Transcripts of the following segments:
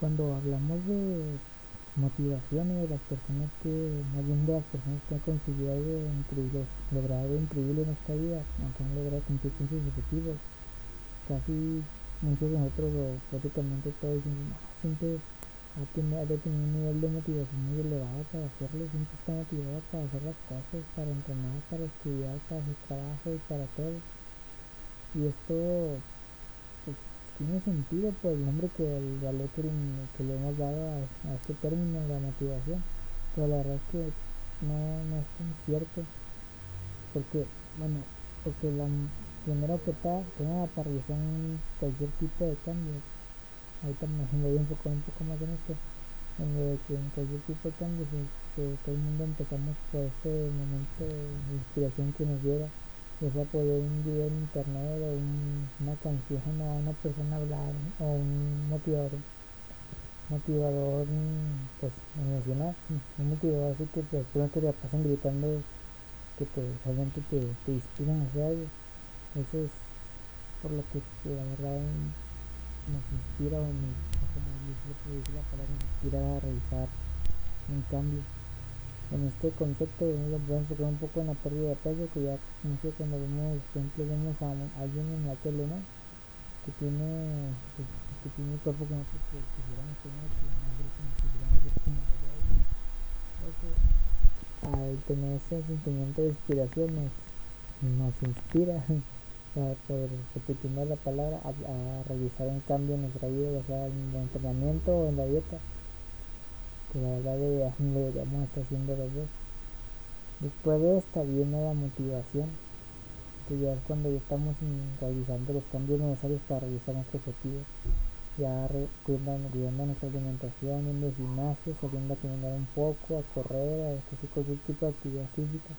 cuando hablamos de motivación y de las personas que, más bien de las personas que han conseguido algo increíble, logrado algo increíble en esta vida, que han logrado cumplir con sus objetivos, casi muchos de nosotros o prácticamente todos dicen, no, siempre ha, tenido, ha un nivel de motivación muy elevado para hacerlo, siempre está motivado para hacer las cosas, para entrenar, para estudiar, para hacer trabajo y para todo. Y esto tiene sentido por el nombre que el valor que, le hemos dado a, este término, la motivación, pero la verdad es que no, no es tan cierto, porque, bueno, porque la, primero que está, nada, para realizar cualquier tipo de cambio, ahorita me voy a enfocar un poco más en esto, en lo de que en cualquier tipo de cambio, que todo el mundo empezamos por este momento de inspiración que nos llega ya sea por un video en internet o una canción o una persona hablar o un motivador motivador pues emocional un motivador así que personas que te pasan gritando que te realmente te, te inspiran a hacer. Algo eso es por lo que la verdad nos inspira o nos, o la palabra, nos inspira a realizar un cambio en este concepto nos podemos enfocar un poco en la pérdida de peso que ya no sé cuando vemos ejemplo vemos a alguien en la tele no que tiene pues, que tiene el cuerpo que nosotros quisiéramos tener que nosotros quisiéramos ver como eso al tener ese sentimiento de inspiración nos, nos inspira por repetir la palabra a, a, realizar un cambio en nuestra vida ya sea en el entrenamiento o en la dieta que la verdad deberíamos estar haciendo los dos. Después de esta viene la motivación, que ya es cuando ya estamos realizando los cambios necesarios para realizar nuestro objetivo. Ya cuidando, nuestra alimentación, yendo al gimnasio, saliendo a caminar un poco, a correr, a hacer cualquier tipo de actividad física.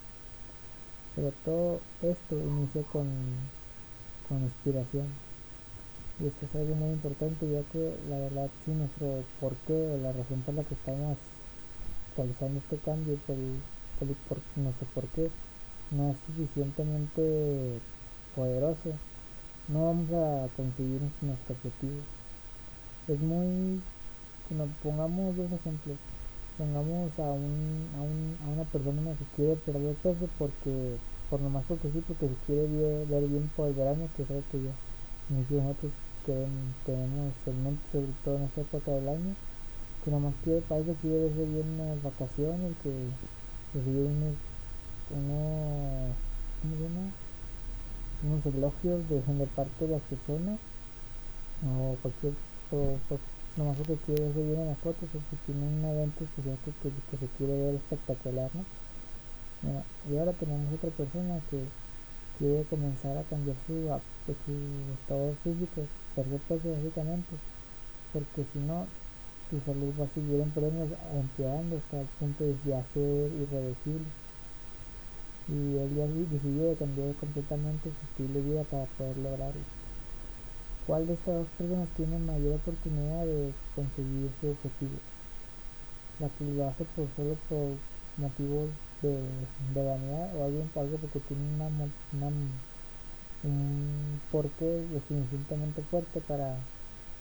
Pero todo esto inicia con, con inspiración y esto es algo muy importante ya que la verdad si nuestro porqué o la razón por la que estamos realizando este cambio por, por, por nuestro porqué no es suficientemente poderoso no vamos a conseguir nuestro objetivo. Es muy bueno, pongamos dos ejemplos. Pongamos a, un, a, un, a una persona que quiere perder peso porque por nomás porque sí porque se quiere ver, bien por el verano que creo que ya muchos que tenemos en mente, sobre todo en esta época del año, que nomás quiere, para eso quiere verse bien vacaciones, que recibe unos, unos, unos elogios de, de parte de las personas, o cualquier, o, pues, nomás porque quiere verse bien en las fotos, o que tiene un evento especial que, que, que se quiere ver espectacular, ¿no? Bueno, y ahora tenemos otra persona que quiere comenzar a cambiar su, su estado físico, perder peso básicamente, porque si no, su salud va a seguir empeorando hasta el punto de ya ser irreversible. Y él ya decidió cambiar completamente su estilo de vida para poder lograrlo. ¿Cuál de estas dos personas tiene mayor oportunidad de conseguir su objetivo? La que lo hace por solo por motivos de, de vanidad o alguien algo porque tiene una, una, un porqué lo suficientemente fuerte para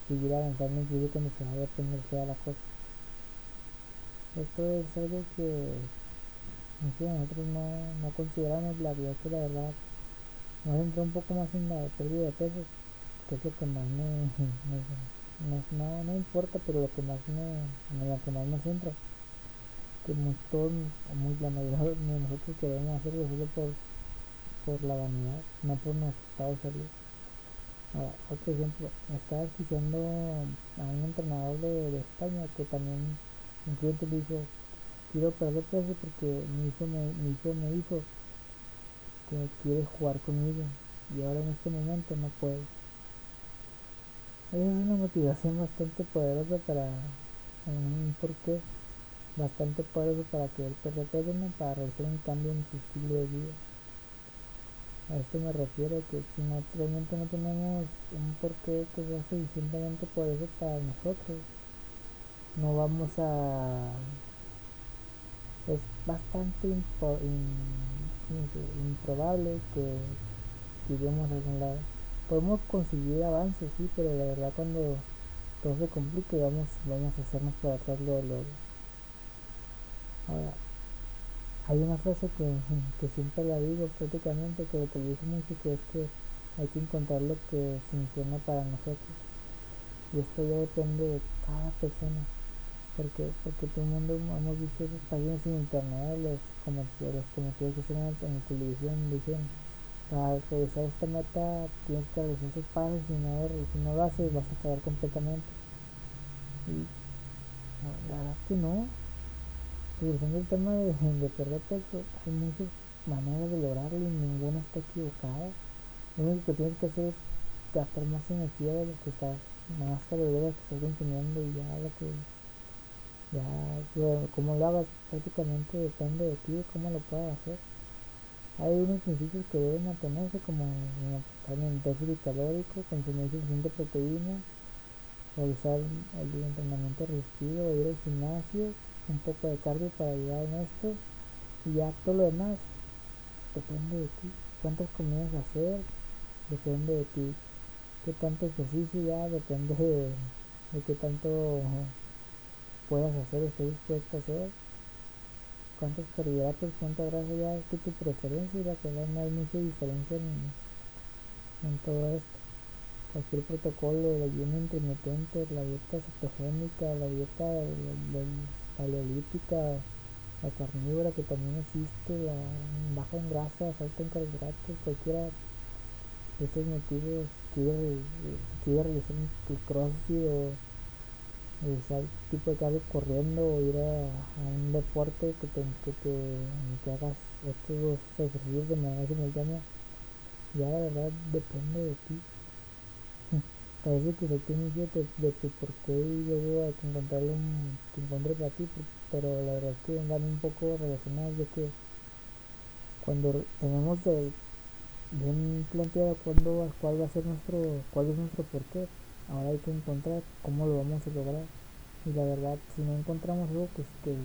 seguir avanzando incluso cuando se vaya a poner fea la cosa. Esto es algo que nosotros no, no consideramos. La vida que la verdad a entrar un poco más en la pérdida de peso que es lo que más me, no, no importa pero lo que más me, en lo que más me centra que todos, muy, la mayoría de nosotros queremos hacerlo solo por, por la vanidad, no por de salud. Ahora, otro ejemplo, estaba escuchando a un entrenador de, España que también un cliente le dijo, quiero perder peso porque mi hijo me, mi hijo me dijo que quiere jugar conmigo y ahora en este momento no puede. Esa es una motivación bastante poderosa para un porqué bastante poderoso para que el peso para realizar un cambio en su estilo de vida. A esto me refiero que si no, realmente no tenemos un porqué que sea suficientemente poderoso para nosotros, no vamos a... Es bastante improbable que lleguemos a algún lado. Podemos conseguir avances, sí, pero la verdad cuando todo se complica y vamos, vamos a hacernos para atrás luego, luego. Ahora, hay una frase que, que siempre la digo prácticamente, que lo que dice mucho, que es que hay que encontrar lo que funciona para nosotros. Y esto ya depende de cada persona. Porque, porque todo el mundo hemos visto esas páginas en internet, los comerciales, los comerciales que en la televisión dicen para realizar esta meta tienes que realizar estos pasos y no, si no lo haces vas a fallar completamente. Y la verdad es que no. Regresando el tema de, de perder peso, hay muchas maneras de lograrlo y ninguna está equivocada. Lo único que tienes que hacer es gastar más energía de lo que estás, más calorías que estás consumiendo y ya lo que ya como lo hagas prácticamente depende de ti cómo lo puedas hacer hay unos principios que deben mantenerse como estar en déficit calórico consumir suficiente proteína realizar el entrenamiento resistido ir al gimnasio un poco de cardio para ayudar en esto y ya todo lo demás depende de ti cuántas comidas hacer depende de ti qué tanto ejercicio ya depende de, de qué tanto puedas hacer, estés dispuesto a hacer, cuántos carbohidratos, cuánta grasa ya es tu preferencia y la verdad no hay mucha diferencia en, todo esto. Cualquier protocolo, la ayuno intermitente, la dieta cetogénica, la dieta paleolítica, la carnívora que también existe, la baja en grasa, alta en carbohidratos, cualquiera de estos motivos quiere, quiere realizar un crossfit o realizar tipo de cardio corriendo o ir a, un deporte que te, que te que hagas estos dos ejercicios de manera simultánea. Ya la verdad depende de ti parece que se tiene de, de tu por qué y luego a encontrarle un que encuentre para ti pero la verdad es que van un poco relacionados de que cuando tenemos de bien planteado cuándo, cuál va a ser nuestro cuál es nuestro porqué ahora hay que encontrar cómo lo vamos a lograr. Y la verdad si no encontramos algo que, que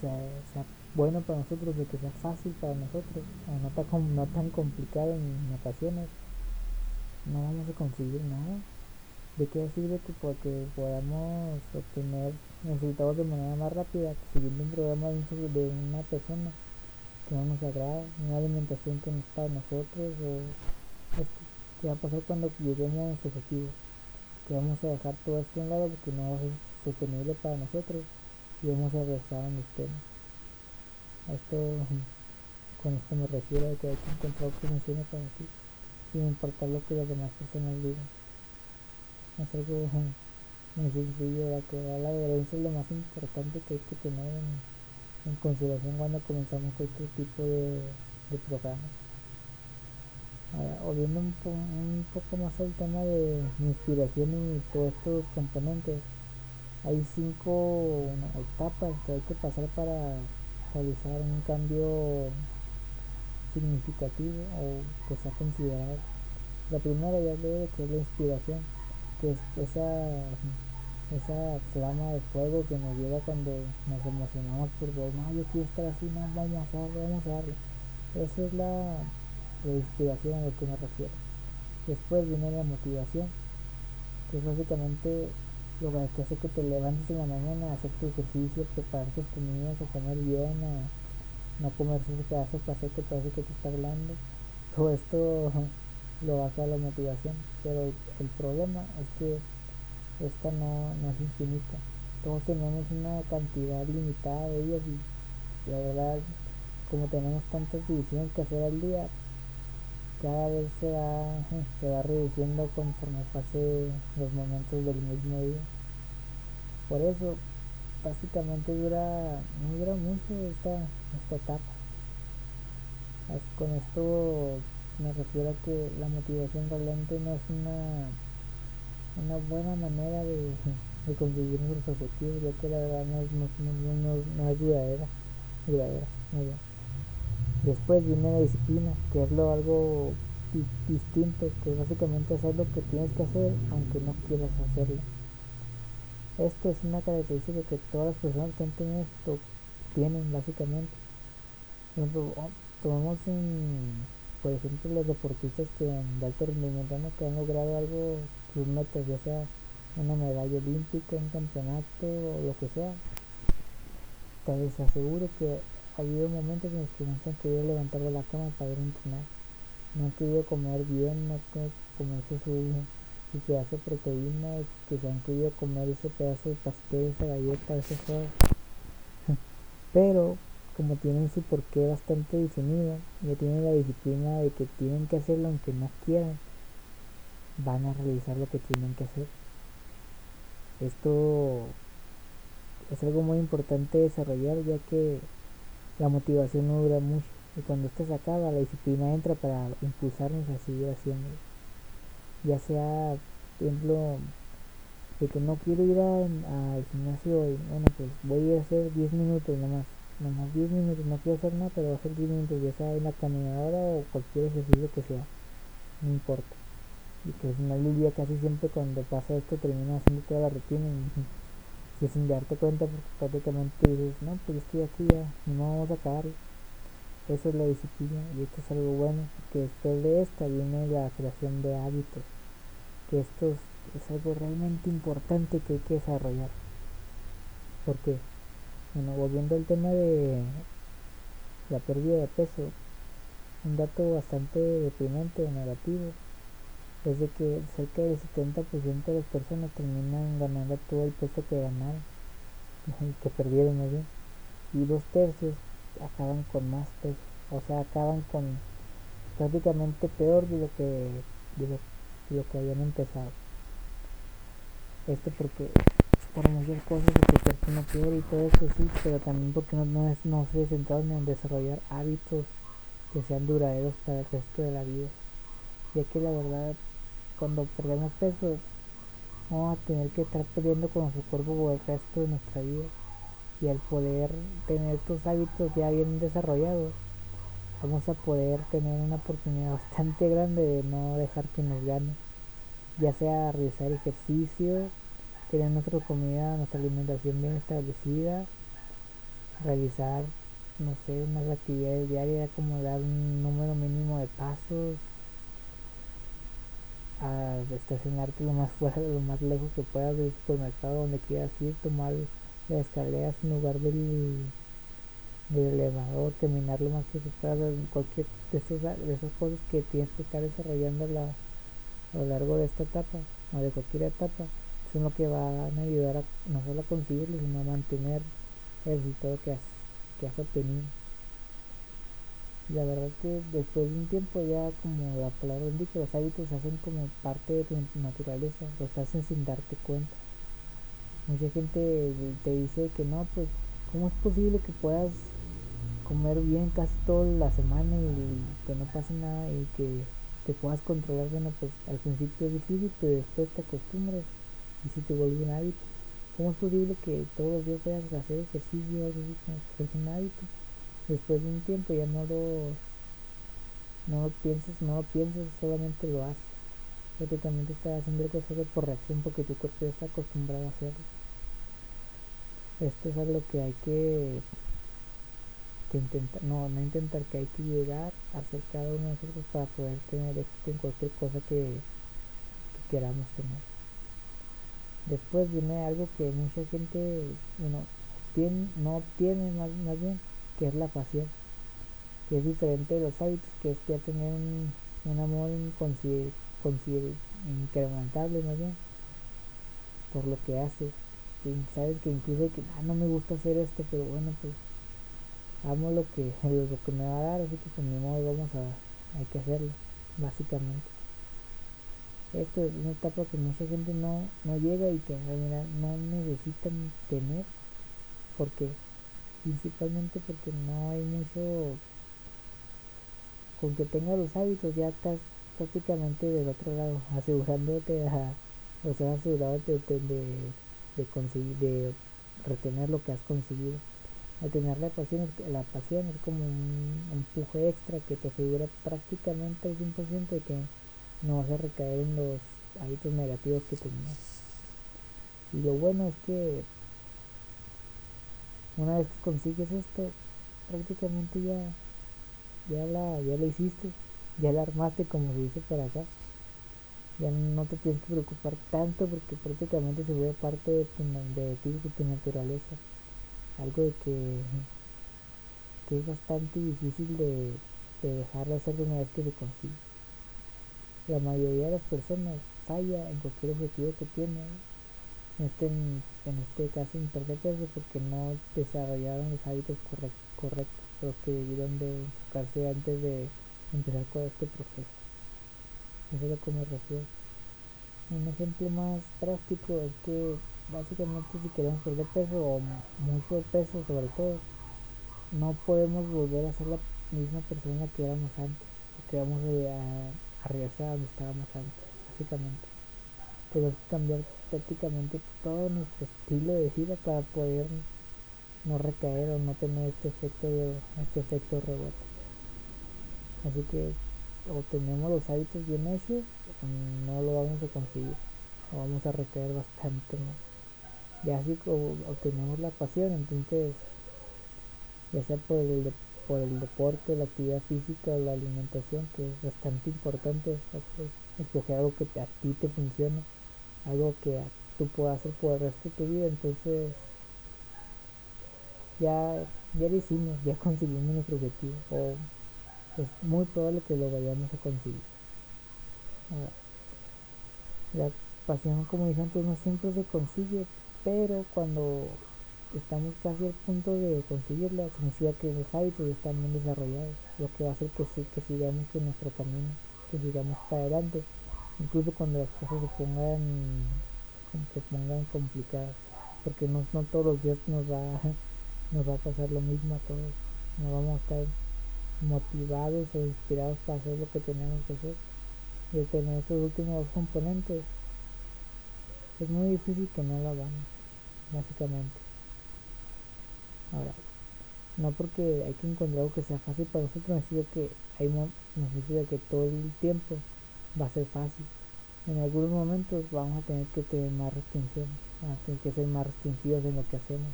sea, sea, bueno para nosotros de que sea fácil para nosotros no tan, no tan complicado en ocasiones no vamos a conseguir nada de qué sirve que porque podamos obtener resultados de manera más rápida siguiendo un programa de una persona que no nos agrada una alimentación que no es para nosotros o esto qué va a pasar cuando lleguemos a nuestro objetivo que vamos a dejar todo esto a un lado porque no ser sostenible para nosotros y vamos a regresar a donde estemos. Esto, con esto me refiero a que hay que encontrar que funcione para ti, sin importar lo que las demás personas digan. Es algo muy sencillo, la que la adherencia es lo más importante que hay que tener en, consideración cuando comenzamos cualquier tipo de, de programa. Ahora, viendo un, un, poco más el tema de inspiración y todos estos componentes, hay cinco etapas que hay que pasar para realizar un cambio significativo o que sea considerado. La primera ya de que es la inspiración, que es esa, esa flama de fuego que nos lleva cuando nos emocionamos por ver, no, yo quiero estar así, no, vamos a hacerlo, vamos a darle. Esa es la de inspiración a lo que me refiero. Después viene la motivación, que es básicamente lo que hace que te levantes en la mañana hacer tu ejercicio, preparar tus comidas, a comer bien, a no comer ese pedazo de paseo que parece que te está hablando. Todo esto lo baja la motivación, pero el, problema es que esta no, no es infinita. Todos tenemos una cantidad limitada de ellas y la verdad, como tenemos tantas divisiones que hacer al día, cada vez se va, se va reduciendo conforme pase los momentos del mismo día. Por eso, básicamente dura, no dura mucho esta, esta etapa. Con esto me refiero a que la motivación realmente no es una, una buena manera de, de conseguir nuestros objetivos, ya que la verdad no es, no, no, no es duradera, duradera, muy bien. Después viene la disciplina, que es lo algo distinto, que básicamente hacer lo que tienes que hacer aunque no quieras hacerlo. Esto es una característica que todas las personas que han tenido esto tienen básicamente. Por ejemplo, oh, tomamos por ejemplo los deportistas que de alto rendimiento que han logrado algo, sus metas, ya sea una medalla olímpica, un campeonato o lo que sea, te aseguro que ha habido momentos en los que no se han querido levantar de la cama para ir a entrenar. No han querido comer bien, no han querido comerse su, su pedazo de proteína, que se han querido comer ese pedazo de pastel, esa galleta, ese juego. Pero como tienen su porqué bastante definido, ya tienen la disciplina de que tienen que hacerlo aunque no quieran, van a realizar lo que tienen que hacer. Esto es algo muy importante desarrollar ya que la motivación no dura mucho y cuando esto se acaba la disciplina entra para impulsarnos a seguir haciendo ya sea por ejemplo de que no quiero ir al gimnasio hoy bueno pues voy a hacer 10 minutos nomás nomás 10 minutos no quiero hacer nada pero voy a hacer 10 minutos ya sea en la caminadora o cualquier ejercicio que sea. No importa. Y que al final del casi siempre cuando pasa esto termina haciendo toda la rutina y, sin darte cuenta porque prácticamente dices no pues estoy aquí ya no vamos a acabar eso es la disciplina y esto es algo bueno porque después de esta viene la creación de hábitos que esto es, algo realmente importante que hay que desarrollar. Porque bueno volviendo al tema de la pérdida de peso un dato bastante deprimente o negativo es de que cerca del 70% de las personas terminan ganando todo el peso que ganaron, que perdieron más bien, y dos tercios acaban con más peso, o sea, acaban con prácticamente peor de lo que, de lo, que habían empezado. Esto porque muchas cosas porque el no peor y todo eso sí, pero también porque no, no, es, no se centraron en desarrollar hábitos que sean duraderos para el resto de la vida. Ya que la verdad cuando perdemos peso vamos a tener que estar peleando con nuestro cuerpo por el resto de nuestra vida y al poder tener estos hábitos ya bien desarrollados vamos a poder tener una oportunidad bastante grande de no dejar que nos gane ya sea realizar ejercicio tener nuestra comida nuestra alimentación bien establecida realizar no sé unas actividades diarias como dar un número mínimo de pasos a estacionarte lo más fuera, lo más lejos que puedas del supermercado donde quieras ir, tomar las escaleras en lugar del, del elevador, caminar lo más que se pueda, cualquier de, estos, de esas cosas que tienes que estar desarrollando la, a lo largo de esta etapa o de cualquier etapa, son lo que van a ayudar a no solo a conseguirlo, sino a mantener el resultado que has, que has obtenido. La verdad que después de un tiempo ya como la palabra indica los hábitos se hacen como parte de tu naturaleza los hacen sin darte cuenta. Mucha gente te dice que no pues cómo es posible que puedas comer bien casi toda la semana y que no pase nada y que te puedas controlar bueno pues al principio es difícil pero después te acostumbras y si te vuelve un hábito cómo es posible que todos los días vayas a hacer ejercicio es un hábito después de un tiempo ya no lo no lo piensas, no lo piensas, solamente lo haces. Prácticamente estás haciendo algo por reacción porque tu cuerpo ya está acostumbrado a hacerlo. Esto es algo que hay que, que intentar, no, no intentar, que hay que llegar a hacer cada uno de nosotros para poder tener éxito en cualquier cosa que queramos tener. Después viene algo que mucha gente, bueno, no obtiene más, más bien, que es la pasión, que es diferente de los hábitos, que es ya tener un, amor incrementable más bien por lo que hace sabes que incluso que ah, no me gusta hacer esto pero bueno pues amo lo que lo que me va a dar así que con mi modo vamos a hay que hacerlo básicamente esto es una etapa que mucha gente no, no llega y que en realidad no necesitan tener porque principalmente porque no hay mucho con que tengas los hábitos ya estás prácticamente del otro lado asegurándote a o sea asegurado de, de, conseguir de retener lo que has conseguido. Al tener la pasión la pasión es como un empuje extra que te asegura prácticamente al 100% de que no vas a recaer en los hábitos negativos que tenías y lo bueno es que una vez que consigues esto prácticamente ya ya la ya la hiciste ya la armaste como se dice por acá ya no te tienes que preocupar tanto porque prácticamente se vuelve parte de tu, de ti, de tu naturaleza. Algo de que, que es bastante difícil de, de dejar de hacer una vez que se consigue. La mayoría de las personas falla en cualquier objetivo que tiene. En este, en este caso imperfecto porque no desarrollaron los hábitos correctos, los que debieron de enfocarse antes de empezar con este proceso. Eso es lo que me refiero. Un ejemplo más práctico es que básicamente si queremos perder peso o mucho peso sobre todo, no podemos volver a ser la misma persona que éramos antes, porque vamos a, a regresar a donde estábamos antes, básicamente. Tenemos que cambiar prácticamente todo nuestro estilo de vida para poder no recaer o no tener este efecto de, este efecto rebote. Así que o tenemos los hábitos bien hechos, no lo vamos a conseguir, o vamos a recaer bastante más. Ya así obtenemos la pasión, entonces, ya sea por el, por el deporte, la actividad física la alimentación, que es bastante importante, escoger algo que a ti te funcione, algo que tú puedas hacer por el resto de tu vida, entonces ya, ya lo hicimos, ya conseguimos nuestro objetivo, o es muy probable que lo vayamos a conseguir. la pasión, como dije antes, no siempre se consigue, pero cuando estamos casi al punto de conseguirla, significa que los hábitos están bien desarrollados, lo que va a hacer que, que sigamos en nuestro camino, que sigamos para adelante, incluso cuando las cosas se pongan, se pongan complicadas, porque no, no todos los días nos va, nos va a pasar lo mismo a todos, no vamos a estar motivados o inspirados para hacer lo que tenemos que hacer al tener estos últimos dos componentes es muy difícil que no lo hagamos básicamente ahora no porque hay que encontrar algo que sea fácil para nosotros no significa que hay no significa que todo el tiempo va a ser fácil. En algunos momentos vamos a tener que tener más restricción vamos a tener que ser más restringidos en lo que hacemos.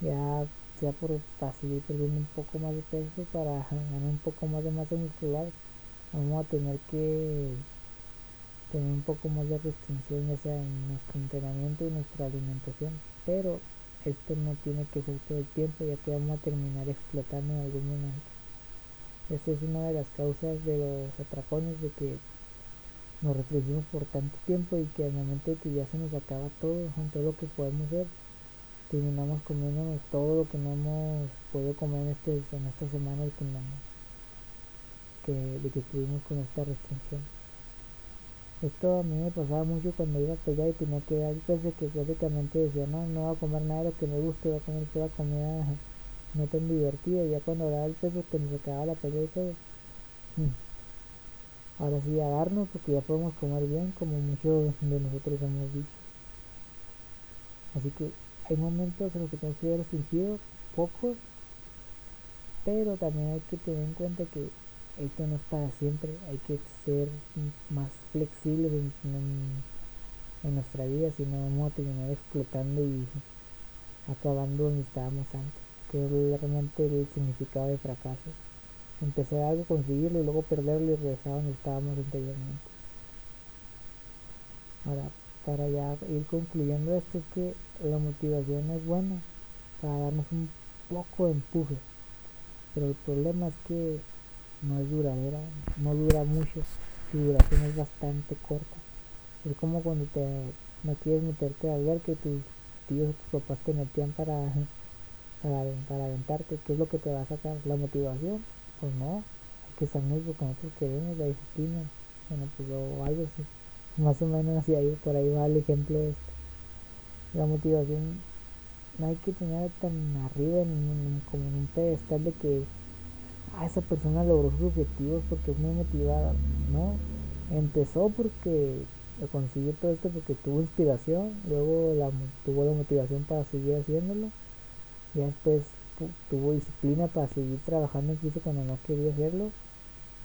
Ya sea por para seguir perdiendo un poco más de peso para ganar un poco más de masa muscular vamos a tener que tener un poco más de restricción ya sea en nuestro entrenamiento y nuestra alimentación. Pero esto no tiene que ser todo el tiempo ya que vamos a terminar explotando en algún momento esta es una de las causas de los atracones de que nos restringimos por tanto tiempo y que al momento de que ya se nos acaba todo, todo lo que podemos hacer terminamos comiéndonos todo lo que no hemos podido comer en, este, en esta semana que, que, de que estuvimos con esta restricción. Esto a mí me pasaba mucho cuando iba a pelear y tenía que dar de que básicamente decía, no, no voy a comer nada de lo que me guste, voy a comer toda comida no tan divertida. Y ya cuando daba el peso que nos acababa la pelea y todo, mm, ahora sí a darnos porque ya podemos comer bien como muchos de nosotros hemos dicho. Así que hay momentos en los que tenemos que ver restringido, pocos, pero también hay que tener en cuenta que esto no es para siempre, hay que ser más flexibles en, nuestra vida, si no vamos a terminar explotando y acabando donde estábamos antes, que es realmente el significado de fracaso. Empezar algo, conseguirlo y luego perderlo y regresar donde estábamos anteriormente. Ahora, para ya ir concluyendo esto es que la motivación es buena para darnos un poco de empuje pero el problema es que no es duradera no dura mucho su duración es bastante corta es como cuando te no quieres meterte a ver que tus tíos tus papás te metían para para, para aventarte ¿qué es lo que te va a sacar? ¿la motivación? pues no hay que saber lo que nosotros queremos la disciplina bueno pues o algo así más o menos así ahí por ahí va el ejemplo este la motivación no hay que tener tan arriba en, como en un pedestal de que ah, esa persona logró sus objetivos porque es muy motivada no empezó porque consiguió todo esto porque tuvo inspiración luego la, tuvo la motivación para seguir haciéndolo y después tuvo disciplina para seguir trabajando incluso cuando no quería hacerlo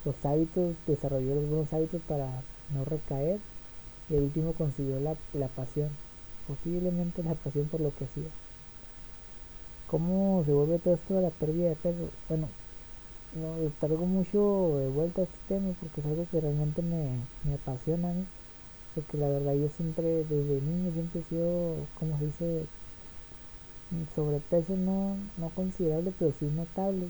los hábitos desarrolló los buenos hábitos para no recaer y el último consiguió la, la pasión, posiblemente la pasión por lo que hacía. ¿Cómo se vuelve todo esto de la pérdida de peso? Bueno, no, mucho de vuelta a este tema porque es algo que realmente me, me apasiona a mí. Porque la verdad yo siempre, desde niño, siempre he sido, como se dice, sobrepeso no, no considerable, pero sí notable.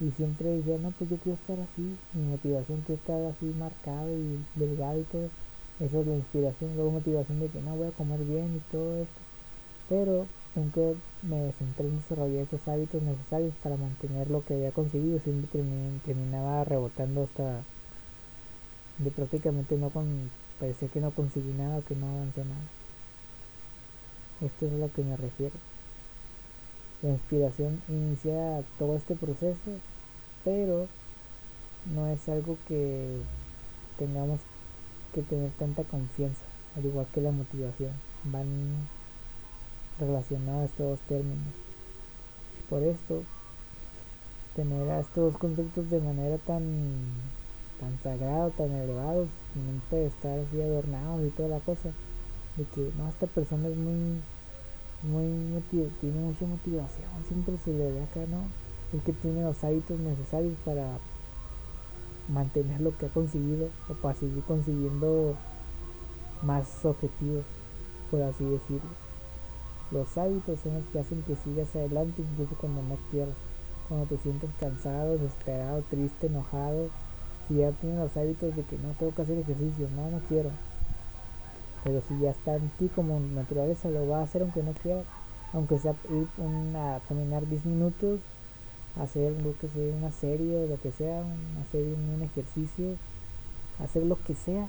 Y siempre decía, no, pues yo quiero estar así. Mi motivación quiero estar así marcado y delgado y todo. Esa es la inspiración. Luego motivación de que no voy a comer bien y todo esto. Pero nunca me centré en desarrollar esos hábitos necesarios para mantener lo que había conseguido. Siempre terminaba rebotando hasta de prácticamente no con parecía que no conseguí nada, que no avancé nada. Esto es a lo que me refiero. La inspiración inicia todo este proceso, pero no es algo que tengamos que tener tanta confianza, al igual que la motivación. Van relacionados estos dos términos. Por esto, tener a estos dos conceptos de manera tan tan sagrado, tan elevados, no puede estar así adornados y toda la cosa, de que no, esta persona es muy, muy tiene mucha motivación, siempre se le ve acá, ¿no? Es que tiene los hábitos necesarios para mantener lo que ha conseguido o para seguir consiguiendo más objetivos, por así decirlo. Los hábitos son los que hacen que sigas adelante incluso cuando no quieras, cuando te sientes cansado, desesperado, triste, enojado, si ya tienes los hábitos de que no tengo que hacer ejercicio, no, no quiero. Pero si ya está en ti como naturaleza, lo va a hacer aunque no quiera. Aunque sea ir a caminar 10 minutos, hacer lo que sea, una serie o lo que sea, hacer un ejercicio, hacer lo que sea.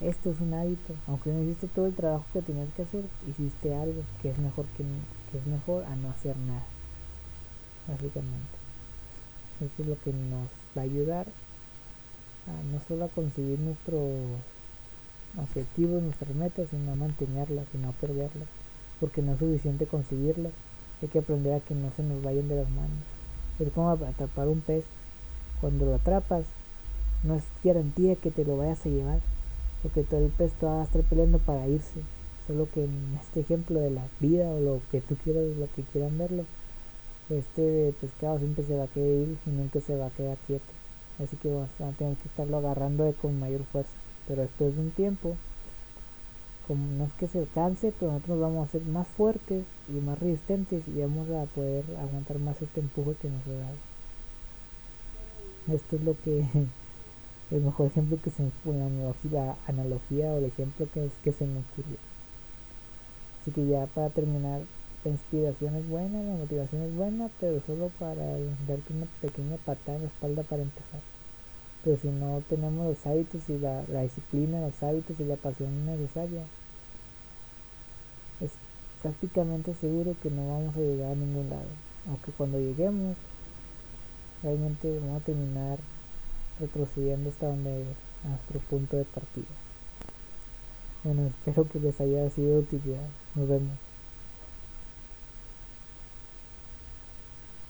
Esto es un hábito. Aunque no hiciste todo el trabajo que tenías que hacer, hiciste algo que es mejor que, que es mejor a no hacer nada. Básicamente. Esto es lo que nos va a ayudar no solo a conseguir nuestros objetivos, nuestras metas, sino a mantenerlas y no a perderlas, porque no es suficiente conseguirlas, hay que aprender a que no se nos vayan de las manos. Es como atrapar un pez, cuando lo atrapas, no es garantía que te lo vayas a llevar, porque todo el pez te va a estar peleando para irse, solo que en este ejemplo de la vida o lo que tú quieras, lo que quieran verlo, este pescado siempre se va a querer ir y nunca se va a quedar quieto. Así que vas a tener que estarlo agarrando con mayor fuerza. Pero después de un tiempo como no es que se canse pero nosotros vamos a ser más fuertes y más resistentes y vamos a poder aguantar más este empuje que nos da esto es lo que el mejor ejemplo que se me la analogía, o el ejemplo que, es, que se me ocurrió así que ya para terminar la inspiración es buena, la motivación es buena, pero solo para darte una pequeña patada en la espalda para empezar. Pero si no tenemos los hábitos y la, disciplina, los hábitos y la pasión necesaria, es prácticamente seguro que no vamos a llegar a ningún lado. Aunque cuando lleguemos, realmente vamos a terminar retrocediendo hasta donde nuestro punto de partida. Bueno, espero que les haya sido de utilidad. Nos vemos.